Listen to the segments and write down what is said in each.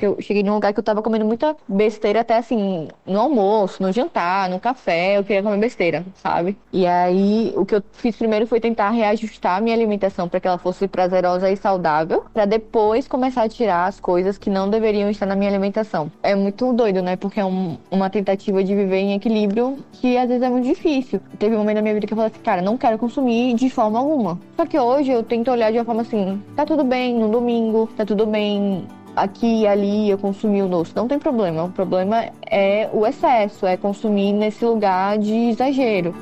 Porque eu cheguei num lugar que eu tava comendo muita besteira, até assim, no almoço, no jantar, no café, eu queria comer besteira, sabe? E aí, o que eu fiz primeiro foi tentar reajustar a minha alimentação para que ela fosse prazerosa e saudável, para depois começar a tirar as coisas que não deveriam estar na minha alimentação. É muito doido, né? Porque é um, uma tentativa de viver em equilíbrio que às vezes é muito difícil. Teve um momento da minha vida que eu falei assim, cara, não quero consumir de forma alguma. Só que hoje eu tento olhar de uma forma assim, tá tudo bem no domingo, tá tudo bem aqui e ali eu consumir o doce. Não tem problema. O problema é o excesso, é consumir nesse lugar de exagero.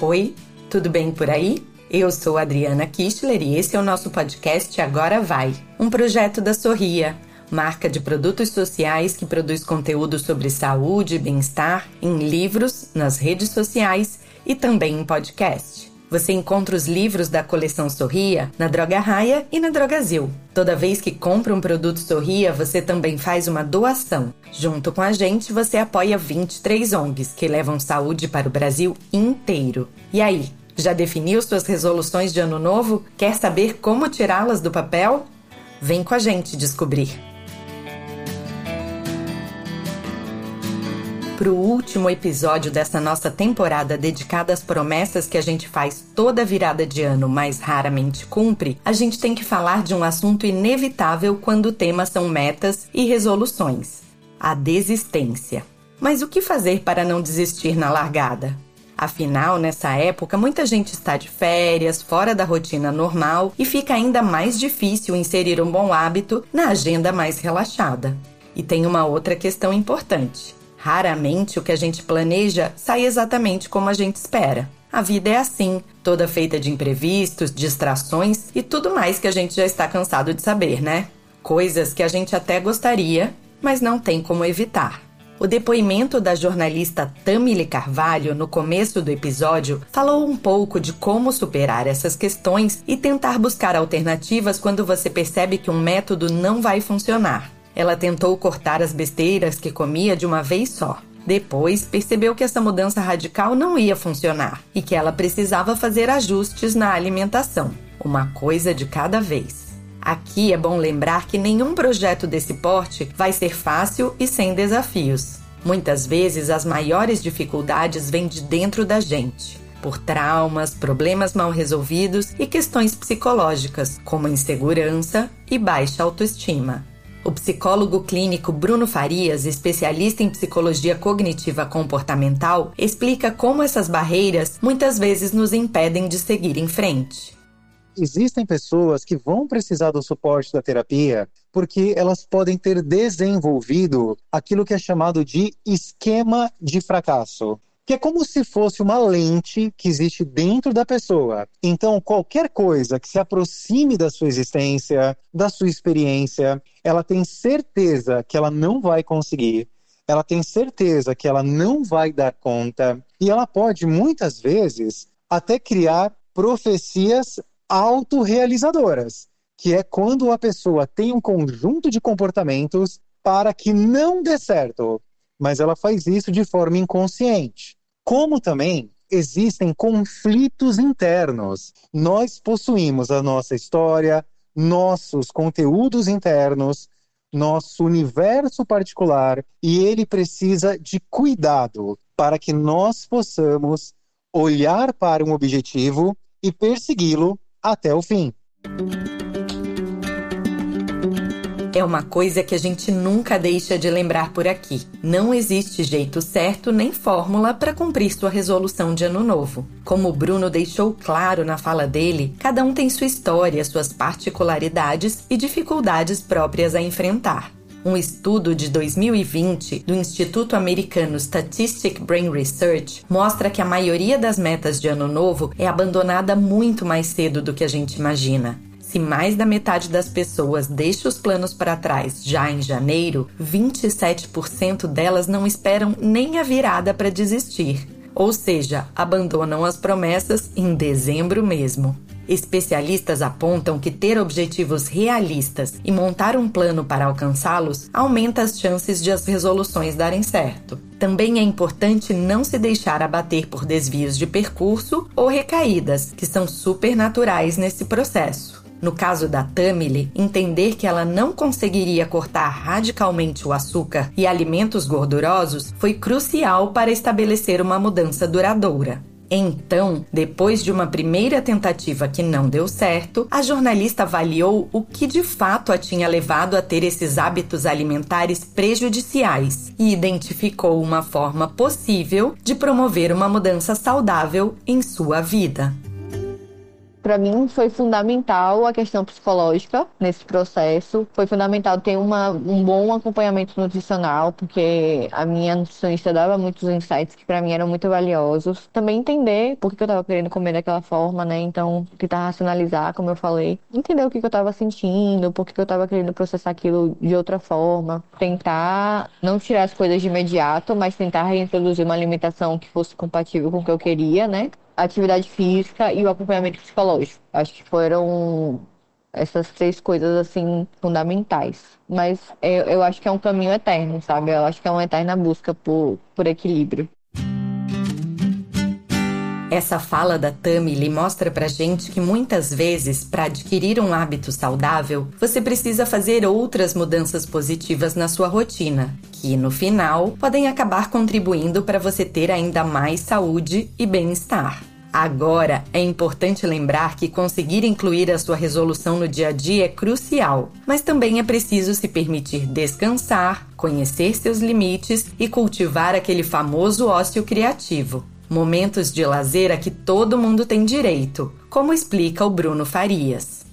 Oi, tudo bem por aí? Eu sou Adriana Kistler e esse é o nosso podcast Agora Vai, um projeto da Sorria, marca de produtos sociais que produz conteúdo sobre saúde e bem-estar em livros, nas redes sociais e também em podcast. Você encontra os livros da coleção Sorria na Droga Raia e na Drogazil. Toda vez que compra um produto Sorria, você também faz uma doação. Junto com a gente, você apoia 23 ONGs que levam saúde para o Brasil inteiro. E aí, já definiu suas resoluções de ano novo? Quer saber como tirá-las do papel? Vem com a gente descobrir. Para o último episódio dessa nossa temporada dedicada às promessas que a gente faz toda virada de ano, mas raramente cumpre, a gente tem que falar de um assunto inevitável quando o tema são metas e resoluções: a desistência. Mas o que fazer para não desistir na largada? Afinal, nessa época, muita gente está de férias, fora da rotina normal e fica ainda mais difícil inserir um bom hábito na agenda mais relaxada. E tem uma outra questão importante. Raramente o que a gente planeja sai exatamente como a gente espera. A vida é assim, toda feita de imprevistos, distrações e tudo mais que a gente já está cansado de saber, né? Coisas que a gente até gostaria, mas não tem como evitar. O depoimento da jornalista Tamile Carvalho no começo do episódio falou um pouco de como superar essas questões e tentar buscar alternativas quando você percebe que um método não vai funcionar. Ela tentou cortar as besteiras que comia de uma vez só. Depois, percebeu que essa mudança radical não ia funcionar e que ela precisava fazer ajustes na alimentação, uma coisa de cada vez. Aqui é bom lembrar que nenhum projeto desse porte vai ser fácil e sem desafios. Muitas vezes as maiores dificuldades vêm de dentro da gente, por traumas, problemas mal resolvidos e questões psicológicas, como insegurança e baixa autoestima. O psicólogo clínico Bruno Farias, especialista em psicologia cognitiva comportamental, explica como essas barreiras muitas vezes nos impedem de seguir em frente. Existem pessoas que vão precisar do suporte da terapia porque elas podem ter desenvolvido aquilo que é chamado de esquema de fracasso que é como se fosse uma lente que existe dentro da pessoa. Então, qualquer coisa que se aproxime da sua existência, da sua experiência, ela tem certeza que ela não vai conseguir. Ela tem certeza que ela não vai dar conta e ela pode muitas vezes até criar profecias autorrealizadoras, que é quando a pessoa tem um conjunto de comportamentos para que não dê certo, mas ela faz isso de forma inconsciente como também existem conflitos internos. Nós possuímos a nossa história, nossos conteúdos internos, nosso universo particular e ele precisa de cuidado para que nós possamos olhar para um objetivo e persegui-lo até o fim. É uma coisa que a gente nunca deixa de lembrar por aqui. Não existe jeito certo nem fórmula para cumprir sua resolução de ano novo. Como o Bruno deixou claro na fala dele, cada um tem sua história, suas particularidades e dificuldades próprias a enfrentar. Um estudo de 2020 do Instituto Americano Statistic Brain Research mostra que a maioria das metas de ano novo é abandonada muito mais cedo do que a gente imagina. Se mais da metade das pessoas deixa os planos para trás já em janeiro, 27% delas não esperam nem a virada para desistir. Ou seja, abandonam as promessas em dezembro mesmo. Especialistas apontam que ter objetivos realistas e montar um plano para alcançá-los aumenta as chances de as resoluções darem certo. Também é importante não se deixar abater por desvios de percurso ou recaídas, que são super naturais nesse processo. No caso da Tamily, entender que ela não conseguiria cortar radicalmente o açúcar e alimentos gordurosos foi crucial para estabelecer uma mudança duradoura. Então, depois de uma primeira tentativa que não deu certo, a jornalista avaliou o que de fato a tinha levado a ter esses hábitos alimentares prejudiciais e identificou uma forma possível de promover uma mudança saudável em sua vida para mim foi fundamental a questão psicológica nesse processo. Foi fundamental ter uma, um bom acompanhamento nutricional, porque a minha nutricionista dava muitos insights que para mim eram muito valiosos. Também entender por que eu estava querendo comer daquela forma, né? Então, tentar racionalizar, como eu falei. Entender o que, que eu estava sentindo, por que, que eu estava querendo processar aquilo de outra forma. Tentar não tirar as coisas de imediato, mas tentar reintroduzir uma alimentação que fosse compatível com o que eu queria, né? Atividade física e o acompanhamento psicológico. Acho que foram essas três coisas assim fundamentais. Mas eu, eu acho que é um caminho eterno, sabe? Eu acho que é uma eterna busca por, por equilíbrio. Essa fala da Tami lhe mostra pra gente que muitas vezes, para adquirir um hábito saudável, você precisa fazer outras mudanças positivas na sua rotina, que no final podem acabar contribuindo para você ter ainda mais saúde e bem-estar. Agora, é importante lembrar que conseguir incluir a sua resolução no dia a dia é crucial, mas também é preciso se permitir descansar, conhecer seus limites e cultivar aquele famoso ócio criativo. Momentos de lazer a que todo mundo tem direito, como explica o Bruno Farias.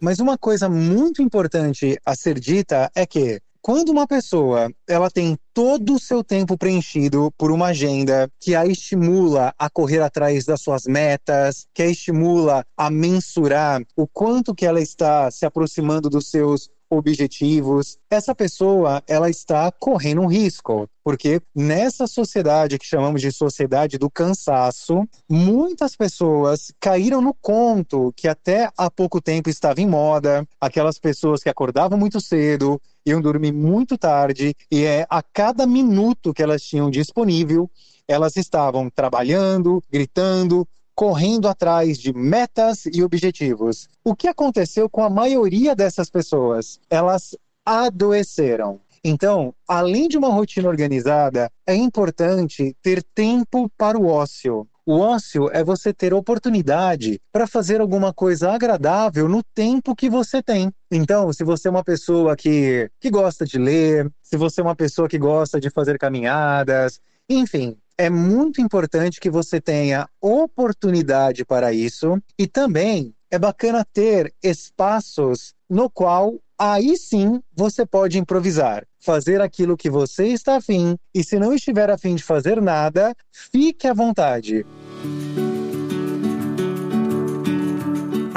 Mas uma coisa muito importante a ser dita é que quando uma pessoa ela tem todo o seu tempo preenchido por uma agenda que a estimula a correr atrás das suas metas, que a estimula a mensurar o quanto que ela está se aproximando dos seus objetivos, essa pessoa ela está correndo um risco, porque nessa sociedade que chamamos de sociedade do cansaço, muitas pessoas caíram no conto que até há pouco tempo estava em moda, aquelas pessoas que acordavam muito cedo, iam dormir muito tarde e é a cada minuto que elas tinham disponível, elas estavam trabalhando, gritando, correndo atrás de metas e objetivos. O que aconteceu com a maioria dessas pessoas? Elas adoeceram. Então, além de uma rotina organizada, é importante ter tempo para o ócio. O ócio é você ter oportunidade para fazer alguma coisa agradável no tempo que você tem. Então, se você é uma pessoa que, que gosta de ler, se você é uma pessoa que gosta de fazer caminhadas, enfim, é muito importante que você tenha oportunidade para isso e também é bacana ter espaços no qual aí sim você pode improvisar, fazer aquilo que você está afim e se não estiver afim de fazer nada, fique à vontade.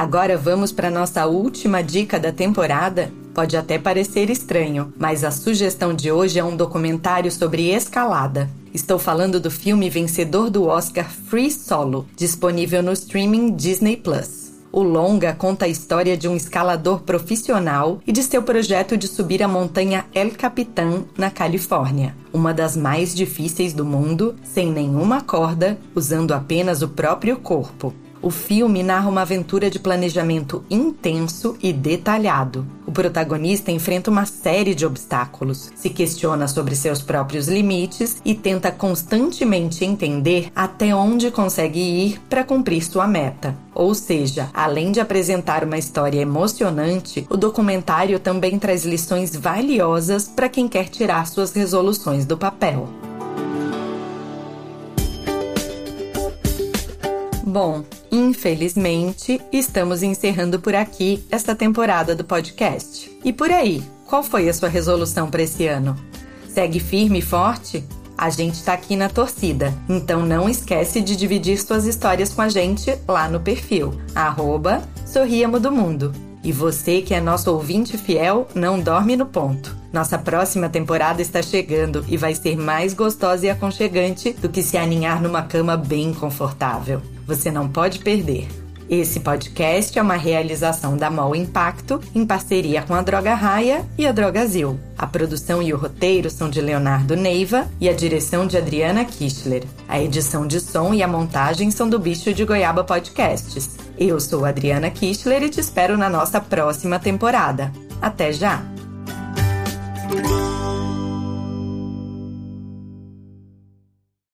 Agora vamos para nossa última dica da temporada. Pode até parecer estranho, mas a sugestão de hoje é um documentário sobre escalada. Estou falando do filme vencedor do Oscar Free Solo, disponível no streaming Disney Plus. O longa conta a história de um escalador profissional e de seu projeto de subir a montanha El Capitan, na Califórnia, uma das mais difíceis do mundo, sem nenhuma corda, usando apenas o próprio corpo. O filme narra uma aventura de planejamento intenso e detalhado. O protagonista enfrenta uma série de obstáculos, se questiona sobre seus próprios limites e tenta constantemente entender até onde consegue ir para cumprir sua meta. Ou seja, além de apresentar uma história emocionante, o documentário também traz lições valiosas para quem quer tirar suas resoluções do papel. Bom, infelizmente, estamos encerrando por aqui esta temporada do podcast. E por aí, qual foi a sua resolução para esse ano? Segue firme e forte? A gente está aqui na torcida, então não esquece de dividir suas histórias com a gente lá no perfil, arroba Sorriamo do Mundo. E você que é nosso ouvinte fiel, não dorme no ponto. Nossa próxima temporada está chegando e vai ser mais gostosa e aconchegante do que se aninhar numa cama bem confortável. Você não pode perder. Esse podcast é uma realização da MOL Impacto em parceria com a Droga Raia e a Drogazil. A produção e o roteiro são de Leonardo Neiva e a direção de Adriana Kistler. A edição de som e a montagem são do Bicho de Goiaba Podcasts. Eu sou Adriana Kistler e te espero na nossa próxima temporada. Até já!